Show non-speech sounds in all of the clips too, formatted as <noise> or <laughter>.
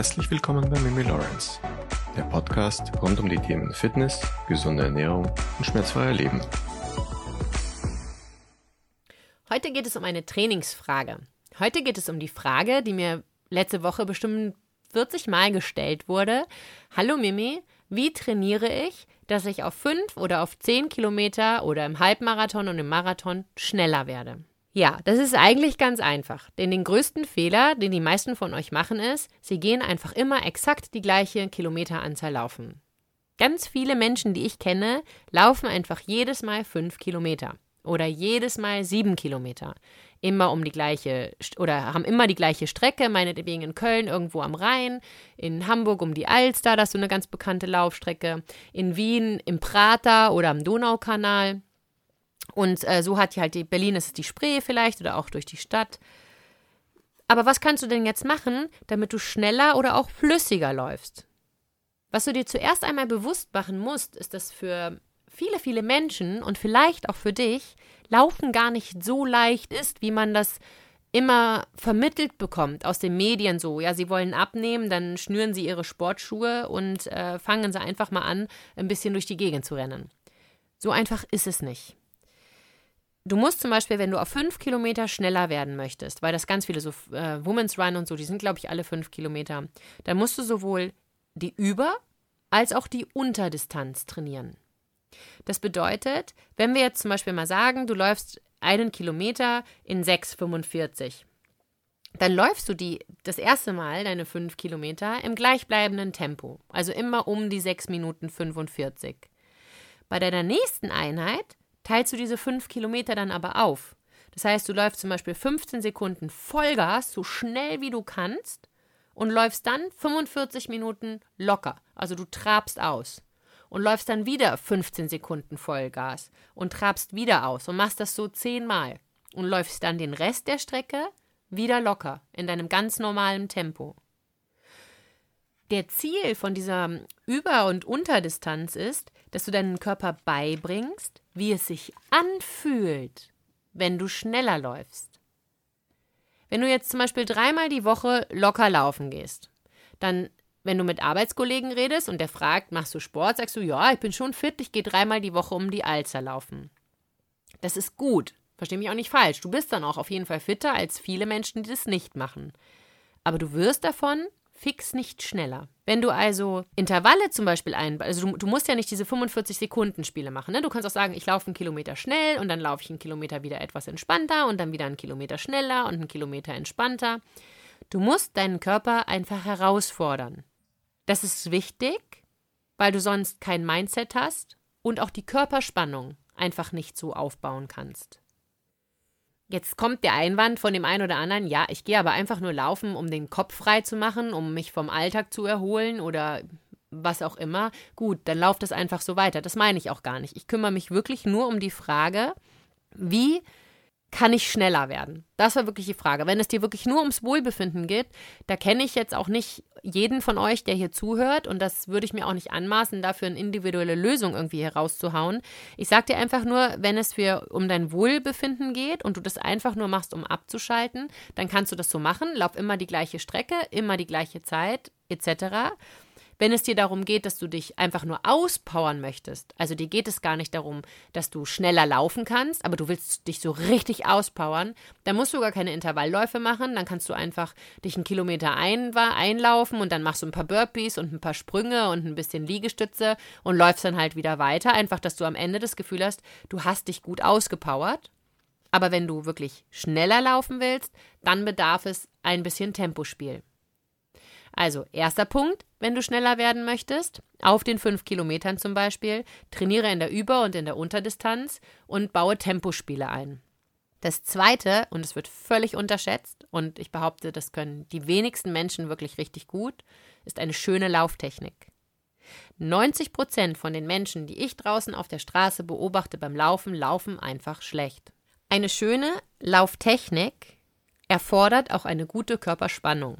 Herzlich willkommen bei Mimi Lawrence, der Podcast rund um die Themen Fitness, gesunde Ernährung und schmerzfreier Leben. Heute geht es um eine Trainingsfrage. Heute geht es um die Frage, die mir letzte Woche bestimmt 40 Mal gestellt wurde. Hallo Mimi, wie trainiere ich, dass ich auf 5 oder auf 10 Kilometer oder im Halbmarathon und im Marathon schneller werde? Ja, das ist eigentlich ganz einfach. Denn den größten Fehler, den die meisten von euch machen, ist, sie gehen einfach immer exakt die gleiche Kilometeranzahl laufen. Ganz viele Menschen, die ich kenne, laufen einfach jedes Mal fünf Kilometer oder jedes Mal sieben Kilometer. Immer um die gleiche oder haben immer die gleiche Strecke, meinetwegen in Köln irgendwo am Rhein, in Hamburg um die Alster, das ist so eine ganz bekannte Laufstrecke, in Wien im Prater oder am Donaukanal. Und äh, so hat die halt die Berlin ist die Spree vielleicht oder auch durch die Stadt. Aber was kannst du denn jetzt machen, damit du schneller oder auch flüssiger läufst? Was du dir zuerst einmal bewusst machen musst, ist, dass für viele, viele Menschen und vielleicht auch für dich Laufen gar nicht so leicht ist, wie man das immer vermittelt bekommt aus den Medien so. Ja, sie wollen abnehmen, dann schnüren sie ihre Sportschuhe und äh, fangen sie einfach mal an, ein bisschen durch die Gegend zu rennen. So einfach ist es nicht. Du musst zum Beispiel, wenn du auf fünf Kilometer schneller werden möchtest, weil das ganz viele so äh, Women's Run und so, die sind, glaube ich, alle fünf Kilometer, dann musst du sowohl die Über- als auch die Unterdistanz trainieren. Das bedeutet, wenn wir jetzt zum Beispiel mal sagen, du läufst einen Kilometer in 6,45, dann läufst du die das erste Mal deine fünf Kilometer im gleichbleibenden Tempo, also immer um die 6 Minuten 45. Bei deiner nächsten Einheit teilst du diese fünf Kilometer dann aber auf. Das heißt, du läufst zum Beispiel 15 Sekunden Vollgas, so schnell wie du kannst, und läufst dann 45 Minuten locker. Also du trabst aus. Und läufst dann wieder 15 Sekunden Vollgas und trabst wieder aus und machst das so zehnmal. Und läufst dann den Rest der Strecke wieder locker, in deinem ganz normalen Tempo. Der Ziel von dieser Über- und Unterdistanz ist, dass du deinen Körper beibringst, wie es sich anfühlt, wenn du schneller läufst. Wenn du jetzt zum Beispiel dreimal die Woche locker laufen gehst, dann, wenn du mit Arbeitskollegen redest und der fragt, machst du Sport, sagst du, ja, ich bin schon fit, ich gehe dreimal die Woche um die Alster laufen. Das ist gut, versteh mich auch nicht falsch. Du bist dann auch auf jeden Fall fitter als viele Menschen, die das nicht machen. Aber du wirst davon fix nicht schneller. Wenn du also Intervalle zum Beispiel ein, also du, du musst ja nicht diese 45 Sekunden Spiele machen. Ne? Du kannst auch sagen, ich laufe einen Kilometer schnell und dann laufe ich einen Kilometer wieder etwas entspannter und dann wieder einen Kilometer schneller und einen Kilometer entspannter. Du musst deinen Körper einfach herausfordern. Das ist wichtig, weil du sonst kein Mindset hast und auch die Körperspannung einfach nicht so aufbauen kannst. Jetzt kommt der Einwand von dem einen oder anderen, ja, ich gehe aber einfach nur laufen, um den Kopf frei zu machen, um mich vom Alltag zu erholen oder was auch immer. Gut, dann lauft es einfach so weiter. Das meine ich auch gar nicht. Ich kümmere mich wirklich nur um die Frage, wie kann ich schneller werden? Das war wirklich die Frage. Wenn es dir wirklich nur ums Wohlbefinden geht, da kenne ich jetzt auch nicht jeden von euch, der hier zuhört, und das würde ich mir auch nicht anmaßen, dafür eine individuelle Lösung irgendwie herauszuhauen. Ich sage dir einfach nur, wenn es für um dein Wohlbefinden geht und du das einfach nur machst, um abzuschalten, dann kannst du das so machen. Lauf immer die gleiche Strecke, immer die gleiche Zeit, etc. Wenn es dir darum geht, dass du dich einfach nur auspowern möchtest, also dir geht es gar nicht darum, dass du schneller laufen kannst, aber du willst dich so richtig auspowern, dann musst du gar keine Intervallläufe machen, dann kannst du einfach dich einen Kilometer ein, einlaufen und dann machst du ein paar Burpees und ein paar Sprünge und ein bisschen Liegestütze und läufst dann halt wieder weiter, einfach, dass du am Ende das Gefühl hast, du hast dich gut ausgepowert. Aber wenn du wirklich schneller laufen willst, dann bedarf es ein bisschen Tempospiel. Also, erster Punkt, wenn du schneller werden möchtest, auf den fünf Kilometern zum Beispiel, trainiere in der Über- und in der Unterdistanz und baue Tempospiele ein. Das zweite, und es wird völlig unterschätzt, und ich behaupte, das können die wenigsten Menschen wirklich richtig gut, ist eine schöne Lauftechnik. 90 Prozent von den Menschen, die ich draußen auf der Straße beobachte beim Laufen, laufen einfach schlecht. Eine schöne Lauftechnik erfordert auch eine gute Körperspannung.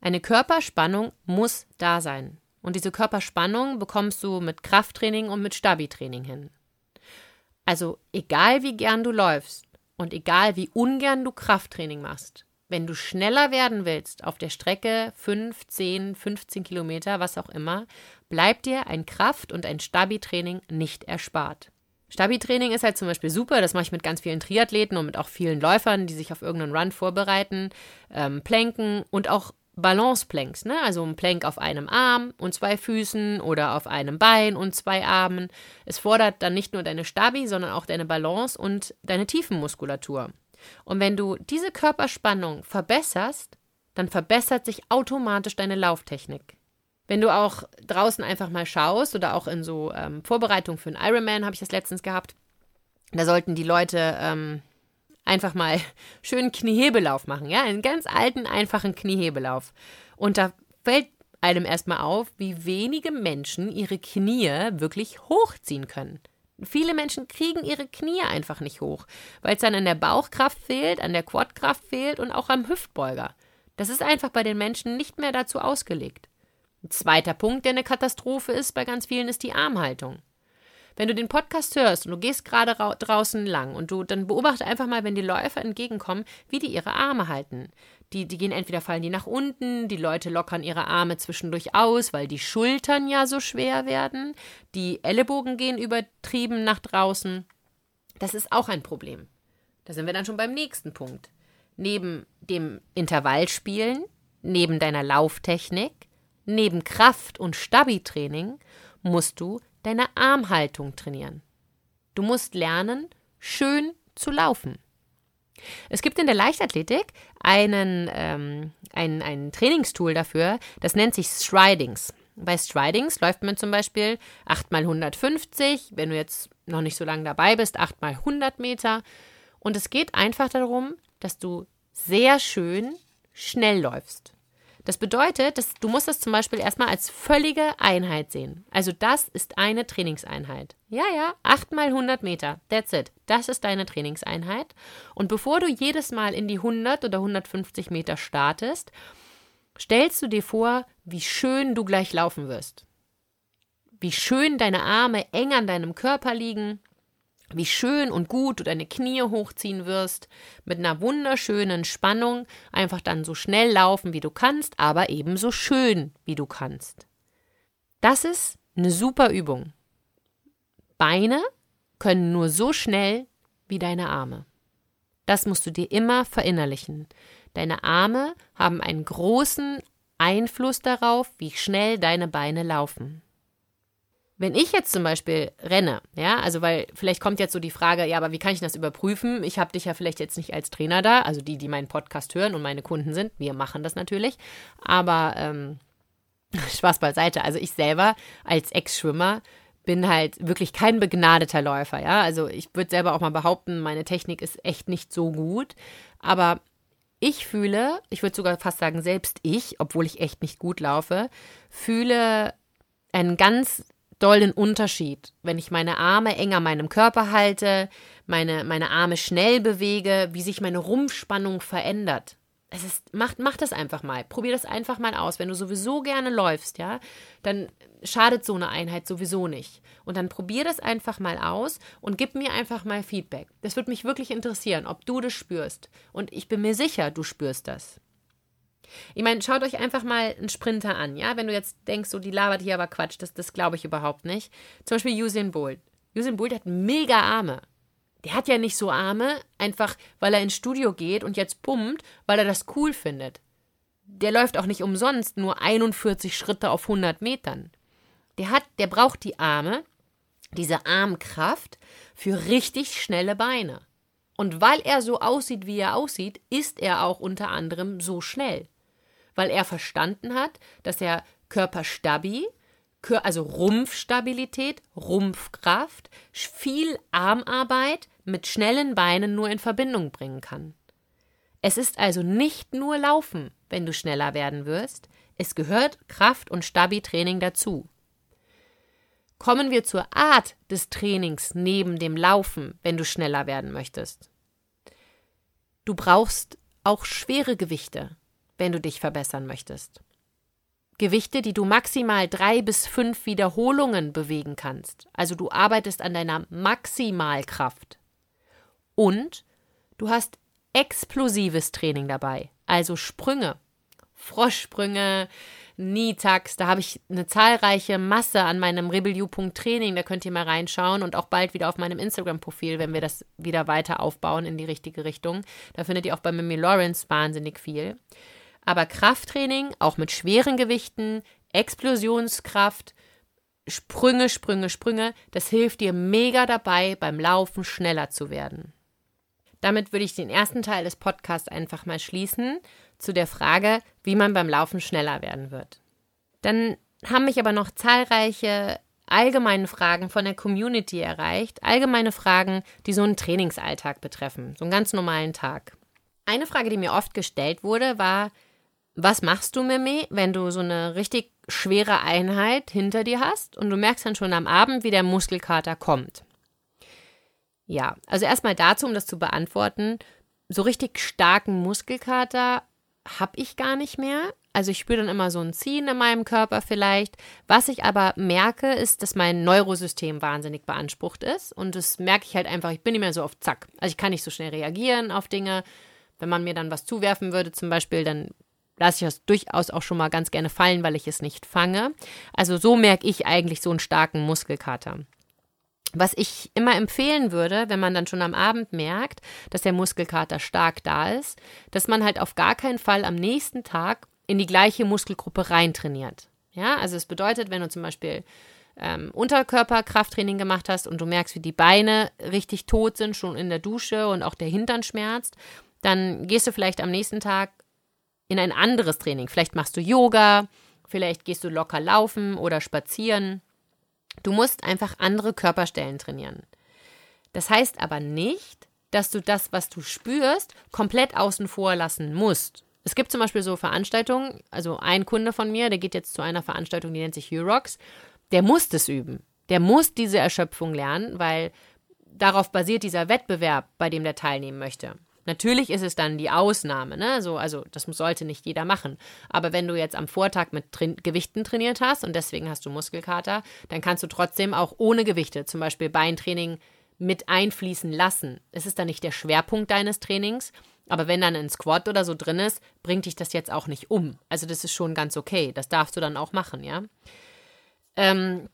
Eine Körperspannung muss da sein. Und diese Körperspannung bekommst du mit Krafttraining und mit Stabi-Training hin. Also egal wie gern du läufst und egal wie ungern du Krafttraining machst, wenn du schneller werden willst auf der Strecke 5, 10, 15 Kilometer, was auch immer, bleibt dir ein Kraft- und ein Stabi-Training nicht erspart. Stabi-Training ist halt zum Beispiel super, das mache ich mit ganz vielen Triathleten und mit auch vielen Läufern, die sich auf irgendeinen Run vorbereiten, ähm, Planken und auch Balance-Planks, ne? also ein Plank auf einem Arm und zwei Füßen oder auf einem Bein und zwei Armen. Es fordert dann nicht nur deine Stabi, sondern auch deine Balance und deine Tiefenmuskulatur. Und wenn du diese Körperspannung verbesserst, dann verbessert sich automatisch deine Lauftechnik. Wenn du auch draußen einfach mal schaust oder auch in so ähm, Vorbereitung für einen Ironman, habe ich das letztens gehabt, da sollten die Leute ähm, einfach mal <laughs> schön Kniehebelauf machen, ja, einen ganz alten, einfachen Kniehebelauf. Und da fällt einem erstmal auf, wie wenige Menschen ihre Knie wirklich hochziehen können. Viele Menschen kriegen ihre Knie einfach nicht hoch, weil es dann an der Bauchkraft fehlt, an der Quadkraft fehlt und auch am Hüftbeuger. Das ist einfach bei den Menschen nicht mehr dazu ausgelegt. Ein zweiter Punkt, der eine Katastrophe ist bei ganz vielen, ist die Armhaltung. Wenn du den Podcast hörst und du gehst gerade draußen lang und du dann beobachte einfach mal, wenn die Läufer entgegenkommen, wie die ihre Arme halten. Die, die gehen entweder fallen die nach unten, die Leute lockern ihre Arme zwischendurch aus, weil die Schultern ja so schwer werden, die Ellenbogen gehen übertrieben nach draußen. Das ist auch ein Problem. Da sind wir dann schon beim nächsten Punkt. Neben dem Intervallspielen, neben deiner Lauftechnik, neben Kraft- und Stabi-Training musst du deine Armhaltung trainieren. Du musst lernen, schön zu laufen. Es gibt in der Leichtathletik einen, ähm, ein, ein Trainingstool dafür, das nennt sich Stridings. Bei Stridings läuft man zum Beispiel 8 mal 150, wenn du jetzt noch nicht so lange dabei bist, 8 mal 100 Meter. Und es geht einfach darum, dass du sehr schön schnell läufst. Das bedeutet, dass du musst das zum Beispiel erstmal als völlige Einheit sehen. Also das ist eine Trainingseinheit. Ja, ja, 8 mal 100 Meter. That's it. Das ist deine Trainingseinheit. Und bevor du jedes Mal in die 100 oder 150 Meter startest, stellst du dir vor, wie schön du gleich laufen wirst. Wie schön deine Arme eng an deinem Körper liegen, wie schön und gut du deine Knie hochziehen wirst, mit einer wunderschönen Spannung, einfach dann so schnell laufen, wie du kannst, aber ebenso schön, wie du kannst. Das ist eine super Übung. Beine können nur so schnell wie deine Arme. Das musst du dir immer verinnerlichen. Deine Arme haben einen großen Einfluss darauf, wie schnell deine Beine laufen. Wenn ich jetzt zum Beispiel renne, ja, also weil vielleicht kommt jetzt so die Frage, ja, aber wie kann ich das überprüfen? Ich habe dich ja vielleicht jetzt nicht als Trainer da, also die, die meinen Podcast hören und meine Kunden sind, wir machen das natürlich, aber ähm, <laughs> Spaß beiseite. Also ich selber als Ex-Schwimmer bin halt wirklich kein begnadeter Läufer, ja. Also ich würde selber auch mal behaupten, meine Technik ist echt nicht so gut, aber ich fühle, ich würde sogar fast sagen, selbst ich, obwohl ich echt nicht gut laufe, fühle einen ganz doll den Unterschied, wenn ich meine Arme eng an meinem Körper halte, meine, meine Arme schnell bewege, wie sich meine Rumpfspannung verändert. Es ist, mach, mach das einfach mal. Probier das einfach mal aus. Wenn du sowieso gerne läufst, ja, dann schadet so eine Einheit sowieso nicht. Und dann probier das einfach mal aus und gib mir einfach mal Feedback. Das würde mich wirklich interessieren, ob du das spürst. Und ich bin mir sicher, du spürst das. Ich meine, schaut euch einfach mal einen Sprinter an, ja? Wenn du jetzt denkst, so die labert hier aber Quatsch, das, das glaube ich überhaupt nicht. Zum Beispiel Usain Bolt. Usain Bolt hat mega Arme. Der hat ja nicht so Arme, einfach weil er ins Studio geht und jetzt pumpt, weil er das cool findet. Der läuft auch nicht umsonst nur 41 Schritte auf 100 Metern. Der hat, der braucht die Arme, diese Armkraft für richtig schnelle Beine. Und weil er so aussieht, wie er aussieht, ist er auch unter anderem so schnell weil er verstanden hat, dass er Körperstabi, also Rumpfstabilität, Rumpfkraft, viel Armarbeit mit schnellen Beinen nur in Verbindung bringen kann. Es ist also nicht nur Laufen, wenn du schneller werden wirst, es gehört Kraft- und Stabi-Training dazu. Kommen wir zur Art des Trainings neben dem Laufen, wenn du schneller werden möchtest. Du brauchst auch schwere Gewichte wenn du dich verbessern möchtest. Gewichte, die du maximal drei bis fünf Wiederholungen bewegen kannst. Also du arbeitest an deiner Maximalkraft. Und du hast explosives Training dabei. also Sprünge, Froschsprünge, Knee-Tucks, da habe ich eine zahlreiche Masse an meinem Rebelliou.training, da könnt ihr mal reinschauen und auch bald wieder auf meinem Instagram-Profil, wenn wir das wieder weiter aufbauen in die richtige Richtung. Da findet ihr auch bei Mimi Lawrence wahnsinnig viel. Aber Krafttraining, auch mit schweren Gewichten, Explosionskraft, Sprünge, Sprünge, Sprünge, das hilft dir mega dabei, beim Laufen schneller zu werden. Damit würde ich den ersten Teil des Podcasts einfach mal schließen zu der Frage, wie man beim Laufen schneller werden wird. Dann haben mich aber noch zahlreiche allgemeine Fragen von der Community erreicht, allgemeine Fragen, die so einen Trainingsalltag betreffen, so einen ganz normalen Tag. Eine Frage, die mir oft gestellt wurde, war, was machst du, Mimi, wenn du so eine richtig schwere Einheit hinter dir hast und du merkst dann schon am Abend, wie der Muskelkater kommt? Ja, also erstmal dazu, um das zu beantworten, so richtig starken Muskelkater habe ich gar nicht mehr. Also ich spüre dann immer so ein Ziehen in meinem Körper vielleicht. Was ich aber merke, ist, dass mein Neurosystem wahnsinnig beansprucht ist. Und das merke ich halt einfach, ich bin nicht mehr so auf Zack. Also ich kann nicht so schnell reagieren auf Dinge. Wenn man mir dann was zuwerfen würde, zum Beispiel, dann lasse ich das durchaus auch schon mal ganz gerne fallen, weil ich es nicht fange. Also so merke ich eigentlich so einen starken Muskelkater. Was ich immer empfehlen würde, wenn man dann schon am Abend merkt, dass der Muskelkater stark da ist, dass man halt auf gar keinen Fall am nächsten Tag in die gleiche Muskelgruppe reintrainiert. Ja, also es bedeutet, wenn du zum Beispiel ähm, Unterkörperkrafttraining gemacht hast und du merkst, wie die Beine richtig tot sind, schon in der Dusche und auch der Hintern schmerzt, dann gehst du vielleicht am nächsten Tag in ein anderes Training. Vielleicht machst du Yoga, vielleicht gehst du locker laufen oder spazieren Du musst einfach andere Körperstellen trainieren. Das heißt aber nicht, dass du das, was du spürst, komplett außen vor lassen musst. Es gibt zum Beispiel so Veranstaltungen, also ein Kunde von mir, der geht jetzt zu einer Veranstaltung, die nennt sich Eurox, der muss das üben. Der muss diese Erschöpfung lernen, weil darauf basiert dieser Wettbewerb, bei dem der teilnehmen möchte. Natürlich ist es dann die Ausnahme, ne? So, also das sollte nicht jeder machen. Aber wenn du jetzt am Vortag mit Tra Gewichten trainiert hast und deswegen hast du Muskelkater, dann kannst du trotzdem auch ohne Gewichte, zum Beispiel Beintraining, mit einfließen lassen. Es ist dann nicht der Schwerpunkt deines Trainings, aber wenn dann ein Squat oder so drin ist, bringt dich das jetzt auch nicht um. Also das ist schon ganz okay. Das darfst du dann auch machen, ja. Ähm,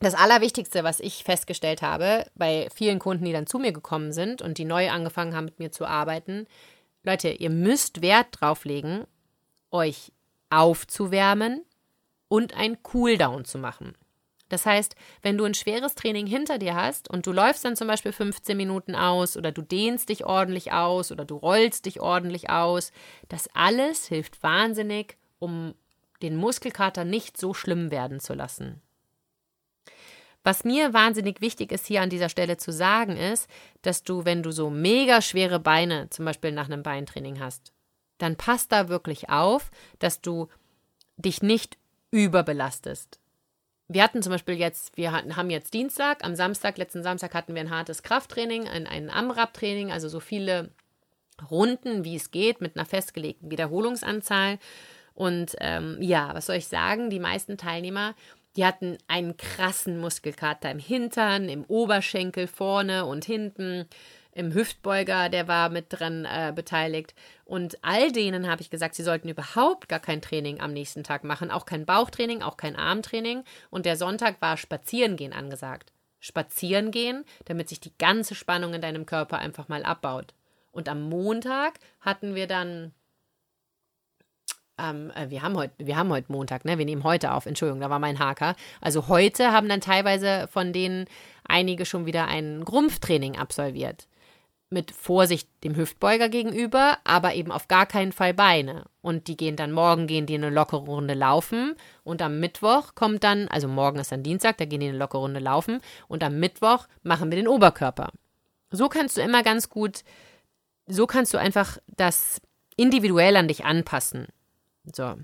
das Allerwichtigste, was ich festgestellt habe bei vielen Kunden, die dann zu mir gekommen sind und die neu angefangen haben, mit mir zu arbeiten, Leute, ihr müsst Wert drauf legen, euch aufzuwärmen und ein Cooldown zu machen. Das heißt, wenn du ein schweres Training hinter dir hast und du läufst dann zum Beispiel 15 Minuten aus oder du dehnst dich ordentlich aus oder du rollst dich ordentlich aus, das alles hilft wahnsinnig, um den Muskelkater nicht so schlimm werden zu lassen. Was mir wahnsinnig wichtig ist, hier an dieser Stelle zu sagen, ist, dass du, wenn du so mega schwere Beine, zum Beispiel nach einem Beintraining hast, dann passt da wirklich auf, dass du dich nicht überbelastest. Wir hatten zum Beispiel jetzt, wir hatten, haben jetzt Dienstag, am Samstag, letzten Samstag hatten wir ein hartes Krafttraining, ein, ein AMRAP-Training, also so viele Runden, wie es geht, mit einer festgelegten Wiederholungsanzahl. Und ähm, ja, was soll ich sagen? Die meisten Teilnehmer die hatten einen krassen Muskelkater im Hintern, im Oberschenkel vorne und hinten, im Hüftbeuger, der war mit dran äh, beteiligt. Und all denen habe ich gesagt, sie sollten überhaupt gar kein Training am nächsten Tag machen, auch kein Bauchtraining, auch kein Armtraining. Und der Sonntag war Spazierengehen angesagt. Spazieren gehen, damit sich die ganze Spannung in deinem Körper einfach mal abbaut. Und am Montag hatten wir dann ähm, wir haben heute, wir haben heute Montag, ne? Wir nehmen heute auf. Entschuldigung, da war mein Haker. Also heute haben dann teilweise von denen einige schon wieder ein Grumpftraining absolviert. Mit Vorsicht dem Hüftbeuger gegenüber, aber eben auf gar keinen Fall Beine. Und die gehen dann morgen gehen die eine lockere Runde laufen und am Mittwoch kommt dann, also morgen ist dann Dienstag, da gehen die eine lockere Runde laufen und am Mittwoch machen wir den Oberkörper. So kannst du immer ganz gut, so kannst du einfach das individuell an dich anpassen. So.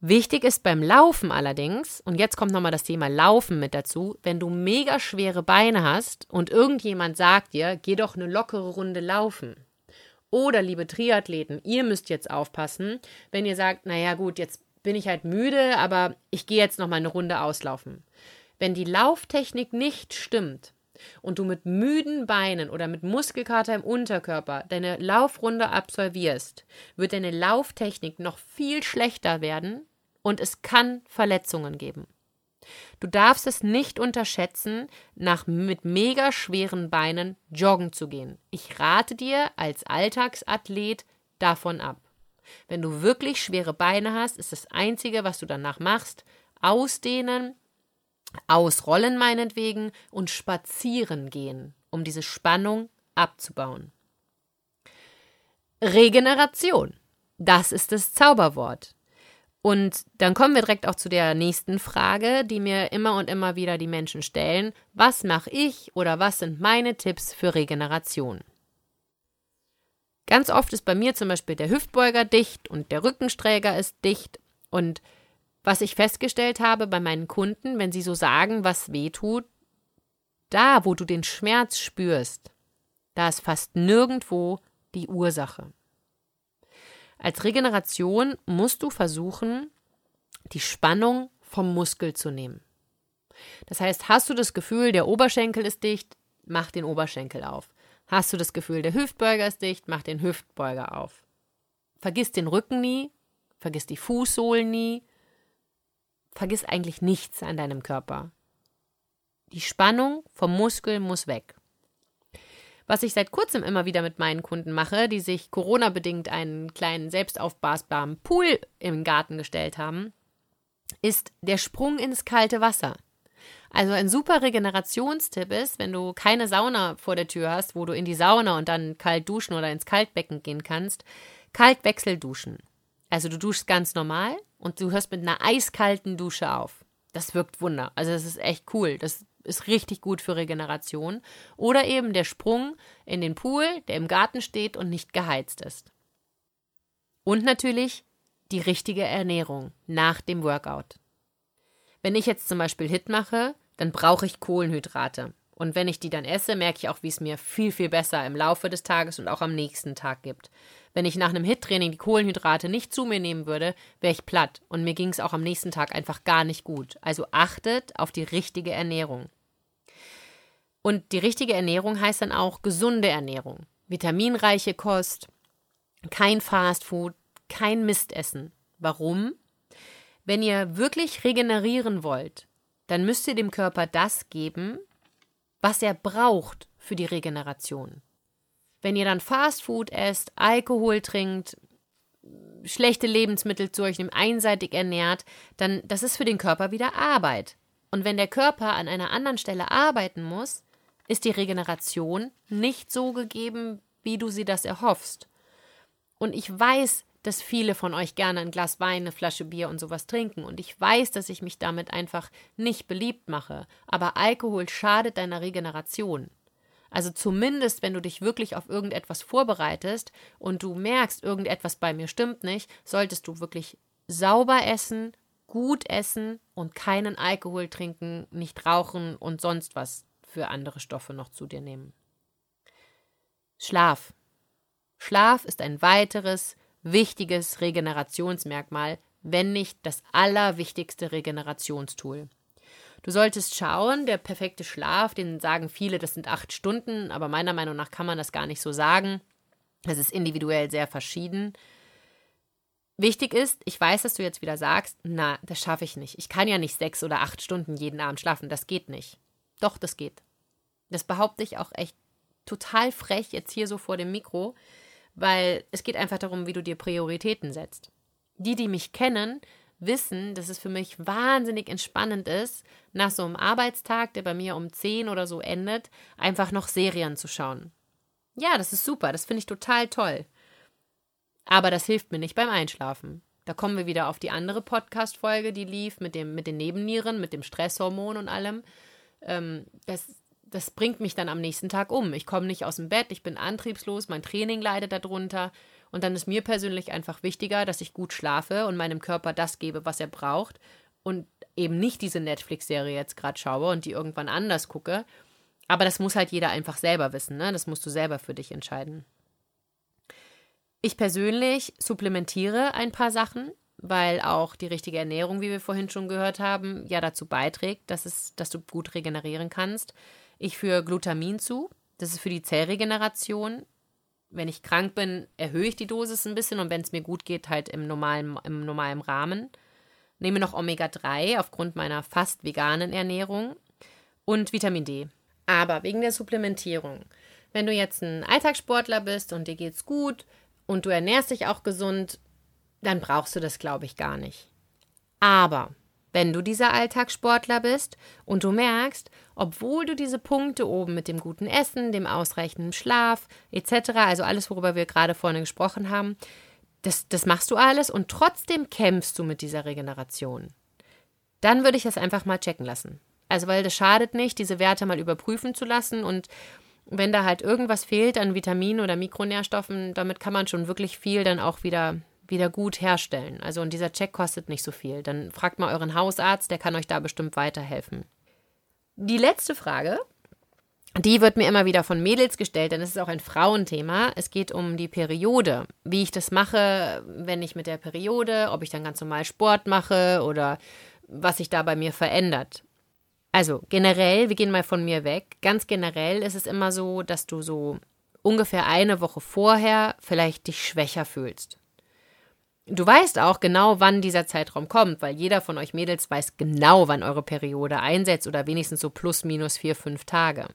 Wichtig ist beim Laufen allerdings, und jetzt kommt nochmal das Thema Laufen mit dazu, wenn du mega schwere Beine hast und irgendjemand sagt dir, geh doch eine lockere Runde laufen. Oder liebe Triathleten, ihr müsst jetzt aufpassen, wenn ihr sagt, naja gut, jetzt bin ich halt müde, aber ich gehe jetzt nochmal eine Runde auslaufen. Wenn die Lauftechnik nicht stimmt, und du mit müden Beinen oder mit Muskelkater im Unterkörper deine Laufrunde absolvierst, wird deine Lauftechnik noch viel schlechter werden und es kann Verletzungen geben. Du darfst es nicht unterschätzen, nach mit mega schweren Beinen joggen zu gehen. Ich rate dir als Alltagsathlet davon ab. Wenn du wirklich schwere Beine hast, ist das Einzige, was du danach machst, ausdehnen, ausrollen meinetwegen und spazieren gehen, um diese Spannung abzubauen. Regeneration. Das ist das Zauberwort. Und dann kommen wir direkt auch zu der nächsten Frage, die mir immer und immer wieder die Menschen stellen. Was mache ich oder was sind meine Tipps für Regeneration? Ganz oft ist bei mir zum Beispiel der Hüftbeuger dicht und der Rückensträger ist dicht. Und was ich festgestellt habe bei meinen Kunden, wenn sie so sagen, was weh tut, da, wo du den Schmerz spürst, da ist fast nirgendwo die Ursache. Als Regeneration musst du versuchen, die Spannung vom Muskel zu nehmen. Das heißt, hast du das Gefühl, der Oberschenkel ist dicht, mach den Oberschenkel auf. Hast du das Gefühl, der Hüftbeuger ist dicht, mach den Hüftbeuger auf. Vergiss den Rücken nie, vergiss die Fußsohlen nie, vergiss eigentlich nichts an deinem Körper. Die Spannung vom Muskel muss weg. Was ich seit kurzem immer wieder mit meinen Kunden mache, die sich Corona-bedingt einen kleinen selbstaufblasbaren Pool im Garten gestellt haben, ist der Sprung ins kalte Wasser. Also ein super Regenerationstipp ist, wenn du keine Sauna vor der Tür hast, wo du in die Sauna und dann kalt duschen oder ins Kaltbecken gehen kannst, Kaltwechsel duschen. Also du duschst ganz normal und du hörst mit einer eiskalten Dusche auf. Das wirkt Wunder. Also das ist echt cool. Das ist richtig gut für Regeneration. Oder eben der Sprung in den Pool, der im Garten steht und nicht geheizt ist. Und natürlich die richtige Ernährung nach dem Workout. Wenn ich jetzt zum Beispiel Hit mache, dann brauche ich Kohlenhydrate. Und wenn ich die dann esse, merke ich auch, wie es mir viel, viel besser im Laufe des Tages und auch am nächsten Tag gibt. Wenn ich nach einem Hit-Training die Kohlenhydrate nicht zu mir nehmen würde, wäre ich platt und mir ging es auch am nächsten Tag einfach gar nicht gut. Also achtet auf die richtige Ernährung. Und die richtige Ernährung heißt dann auch gesunde Ernährung. Vitaminreiche Kost, kein Fastfood, kein Mistessen. Warum? Wenn ihr wirklich regenerieren wollt, dann müsst ihr dem Körper das geben, was er braucht für die Regeneration. Wenn ihr dann Fastfood esst, Alkohol trinkt, schlechte Lebensmittel zu euch nimmt, einseitig ernährt, dann das ist für den Körper wieder Arbeit. Und wenn der Körper an einer anderen Stelle arbeiten muss, ist die Regeneration nicht so gegeben, wie du sie das erhoffst. Und ich weiß, dass viele von euch gerne ein Glas Wein, eine Flasche Bier und sowas trinken. Und ich weiß, dass ich mich damit einfach nicht beliebt mache. Aber Alkohol schadet deiner Regeneration. Also zumindest, wenn du dich wirklich auf irgendetwas vorbereitest und du merkst, irgendetwas bei mir stimmt nicht, solltest du wirklich sauber essen, gut essen und keinen Alkohol trinken, nicht rauchen und sonst was für andere Stoffe noch zu dir nehmen. Schlaf. Schlaf ist ein weiteres wichtiges Regenerationsmerkmal, wenn nicht das allerwichtigste Regenerationstool. Du solltest schauen, der perfekte Schlaf, den sagen viele, das sind acht Stunden, aber meiner Meinung nach kann man das gar nicht so sagen. Es ist individuell sehr verschieden. Wichtig ist, ich weiß, dass du jetzt wieder sagst, na, das schaffe ich nicht. Ich kann ja nicht sechs oder acht Stunden jeden Abend schlafen. Das geht nicht. Doch, das geht. Das behaupte ich auch echt total frech jetzt hier so vor dem Mikro weil es geht einfach darum, wie du dir Prioritäten setzt. Die, die mich kennen, wissen, dass es für mich wahnsinnig entspannend ist, nach so einem Arbeitstag, der bei mir um 10 oder so endet, einfach noch Serien zu schauen. Ja, das ist super, das finde ich total toll. Aber das hilft mir nicht beim Einschlafen. Da kommen wir wieder auf die andere Podcast-Folge, die lief mit, dem, mit den Nebennieren, mit dem Stresshormon und allem. Ähm, das das bringt mich dann am nächsten Tag um. Ich komme nicht aus dem Bett, ich bin antriebslos, mein Training leidet darunter. Und dann ist mir persönlich einfach wichtiger, dass ich gut schlafe und meinem Körper das gebe, was er braucht. Und eben nicht diese Netflix-Serie jetzt gerade schaue und die irgendwann anders gucke. Aber das muss halt jeder einfach selber wissen, ne? Das musst du selber für dich entscheiden. Ich persönlich supplementiere ein paar Sachen, weil auch die richtige Ernährung, wie wir vorhin schon gehört haben, ja dazu beiträgt, dass, es, dass du gut regenerieren kannst. Ich führe Glutamin zu. Das ist für die Zellregeneration. Wenn ich krank bin, erhöhe ich die Dosis ein bisschen und wenn es mir gut geht, halt im normalen, im normalen Rahmen. Nehme noch Omega-3 aufgrund meiner fast veganen Ernährung und Vitamin D. Aber wegen der Supplementierung. Wenn du jetzt ein Alltagssportler bist und dir geht's gut und du ernährst dich auch gesund, dann brauchst du das, glaube ich, gar nicht. Aber wenn du dieser Alltagssportler bist und du merkst, obwohl du diese Punkte oben mit dem guten Essen, dem ausreichenden Schlaf etc., also alles, worüber wir gerade vorne gesprochen haben, das, das machst du alles und trotzdem kämpfst du mit dieser Regeneration, dann würde ich das einfach mal checken lassen. Also, weil das schadet nicht, diese Werte mal überprüfen zu lassen und wenn da halt irgendwas fehlt an Vitaminen oder Mikronährstoffen, damit kann man schon wirklich viel dann auch wieder wieder gut herstellen. Also und dieser Check kostet nicht so viel. Dann fragt mal euren Hausarzt, der kann euch da bestimmt weiterhelfen. Die letzte Frage, die wird mir immer wieder von Mädels gestellt, denn es ist auch ein Frauenthema. Es geht um die Periode, wie ich das mache, wenn ich mit der Periode, ob ich dann ganz normal Sport mache oder was sich da bei mir verändert. Also generell, wir gehen mal von mir weg. Ganz generell ist es immer so, dass du so ungefähr eine Woche vorher vielleicht dich schwächer fühlst. Du weißt auch genau, wann dieser Zeitraum kommt, weil jeder von euch Mädels weiß genau, wann eure Periode einsetzt oder wenigstens so plus minus vier, fünf Tage.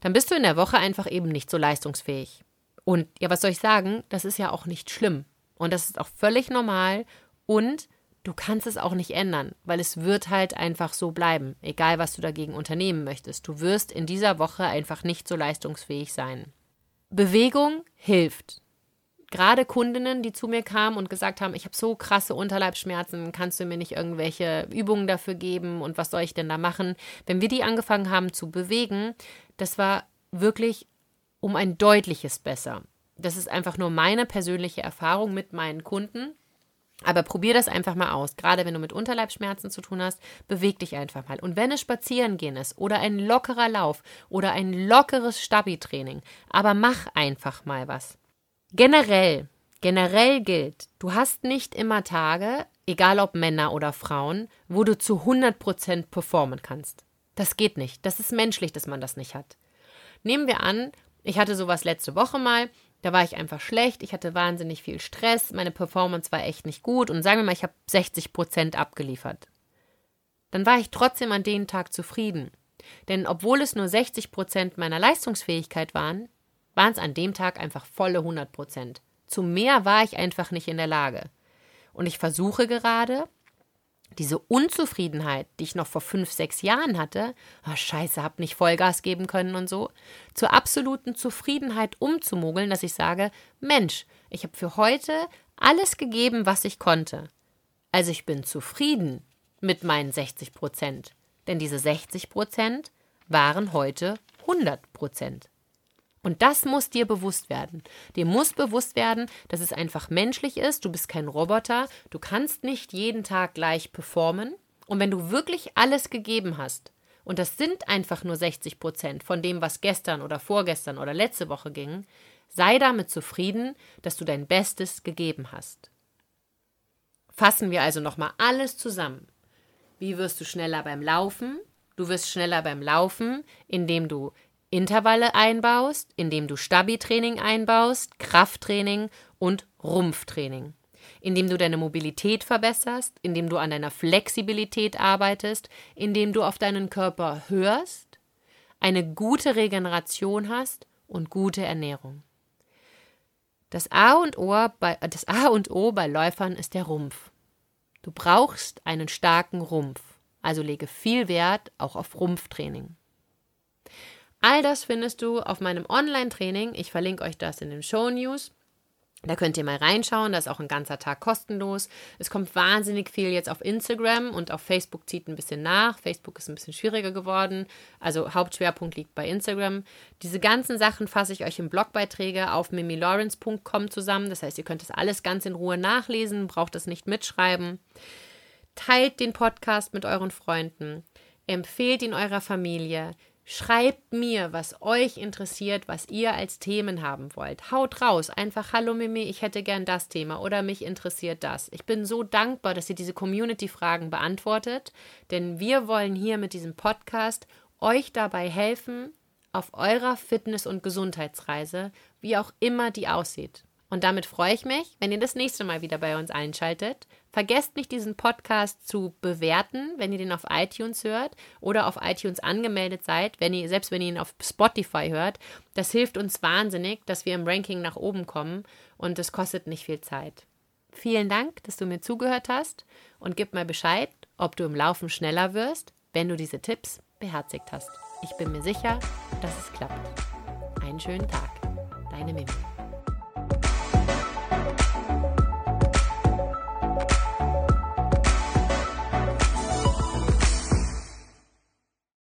Dann bist du in der Woche einfach eben nicht so leistungsfähig. Und ja, was soll ich sagen? Das ist ja auch nicht schlimm. Und das ist auch völlig normal. Und du kannst es auch nicht ändern, weil es wird halt einfach so bleiben, egal was du dagegen unternehmen möchtest. Du wirst in dieser Woche einfach nicht so leistungsfähig sein. Bewegung hilft gerade Kundinnen, die zu mir kamen und gesagt haben, ich habe so krasse Unterleibsschmerzen, kannst du mir nicht irgendwelche Übungen dafür geben und was soll ich denn da machen? Wenn wir die angefangen haben zu bewegen, das war wirklich um ein deutliches besser. Das ist einfach nur meine persönliche Erfahrung mit meinen Kunden. Aber probier das einfach mal aus. Gerade wenn du mit Unterleibsschmerzen zu tun hast, beweg dich einfach mal. Und wenn es Spazierengehen ist oder ein lockerer Lauf oder ein lockeres Stabi-Training, aber mach einfach mal was. Generell, generell gilt, du hast nicht immer Tage, egal ob Männer oder Frauen, wo du zu 100% performen kannst. Das geht nicht. Das ist menschlich, dass man das nicht hat. Nehmen wir an, ich hatte sowas letzte Woche mal, da war ich einfach schlecht, ich hatte wahnsinnig viel Stress, meine Performance war echt nicht gut und sagen wir mal, ich habe 60% abgeliefert. Dann war ich trotzdem an dem Tag zufrieden. Denn obwohl es nur 60% meiner Leistungsfähigkeit waren, waren es an dem Tag einfach volle 100 Prozent. Zu mehr war ich einfach nicht in der Lage. Und ich versuche gerade, diese Unzufriedenheit, die ich noch vor fünf, sechs Jahren hatte, oh scheiße, hab nicht Vollgas geben können und so, zur absoluten Zufriedenheit umzumogeln, dass ich sage, Mensch, ich habe für heute alles gegeben, was ich konnte. Also ich bin zufrieden mit meinen 60 Prozent. Denn diese 60 Prozent waren heute 100 Prozent. Und das muss dir bewusst werden. Dir muss bewusst werden, dass es einfach menschlich ist. Du bist kein Roboter. Du kannst nicht jeden Tag gleich performen. Und wenn du wirklich alles gegeben hast, und das sind einfach nur 60 Prozent von dem, was gestern oder vorgestern oder letzte Woche ging, sei damit zufrieden, dass du dein Bestes gegeben hast. Fassen wir also nochmal alles zusammen. Wie wirst du schneller beim Laufen? Du wirst schneller beim Laufen, indem du Intervalle einbaust, indem du Stabi-Training einbaust, Krafttraining und Rumpftraining. Indem du deine Mobilität verbesserst, indem du an deiner Flexibilität arbeitest, indem du auf deinen Körper hörst, eine gute Regeneration hast und gute Ernährung. Das A und O bei, das A und O bei Läufern ist der Rumpf. Du brauchst einen starken Rumpf, also lege viel Wert auch auf Rumpftraining. All das findest du auf meinem Online-Training. Ich verlinke euch das in den Show News. Da könnt ihr mal reinschauen, das ist auch ein ganzer Tag kostenlos. Es kommt wahnsinnig viel jetzt auf Instagram und auf Facebook zieht ein bisschen nach. Facebook ist ein bisschen schwieriger geworden. Also Hauptschwerpunkt liegt bei Instagram. Diese ganzen Sachen fasse ich euch im Blogbeiträge auf mimilawrence.com zusammen. Das heißt, ihr könnt das alles ganz in Ruhe nachlesen, braucht das nicht mitschreiben. Teilt den Podcast mit euren Freunden. Empfehlt ihn eurer Familie. Schreibt mir, was euch interessiert, was ihr als Themen haben wollt. Haut raus, einfach Hallo Mimi, ich hätte gern das Thema oder mich interessiert das. Ich bin so dankbar, dass ihr diese Community-Fragen beantwortet, denn wir wollen hier mit diesem Podcast euch dabei helfen, auf eurer Fitness- und Gesundheitsreise, wie auch immer die aussieht. Und damit freue ich mich, wenn ihr das nächste Mal wieder bei uns einschaltet. Vergesst nicht, diesen Podcast zu bewerten, wenn ihr den auf iTunes hört oder auf iTunes angemeldet seid, wenn ihr, selbst wenn ihr ihn auf Spotify hört. Das hilft uns wahnsinnig, dass wir im Ranking nach oben kommen und es kostet nicht viel Zeit. Vielen Dank, dass du mir zugehört hast und gib mal Bescheid, ob du im Laufen schneller wirst, wenn du diese Tipps beherzigt hast. Ich bin mir sicher, dass es klappt. Einen schönen Tag. Deine Mimi.